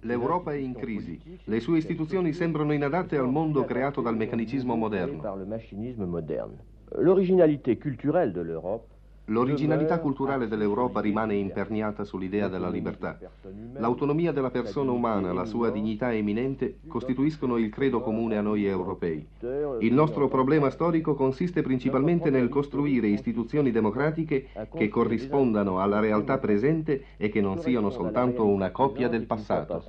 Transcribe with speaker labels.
Speaker 1: L'Europa è in crisi. Le sue istituzioni sembrano inadatte al mondo creato dal meccanismo moderno.
Speaker 2: L'originalité culturelle de l'Europe
Speaker 1: L'originalità culturale dell'Europa rimane imperniata sull'idea della libertà. L'autonomia della persona umana, la sua dignità eminente, costituiscono il credo comune a noi europei. Il nostro problema storico consiste principalmente nel costruire istituzioni democratiche che corrispondano alla realtà presente e che non siano soltanto una copia del passato.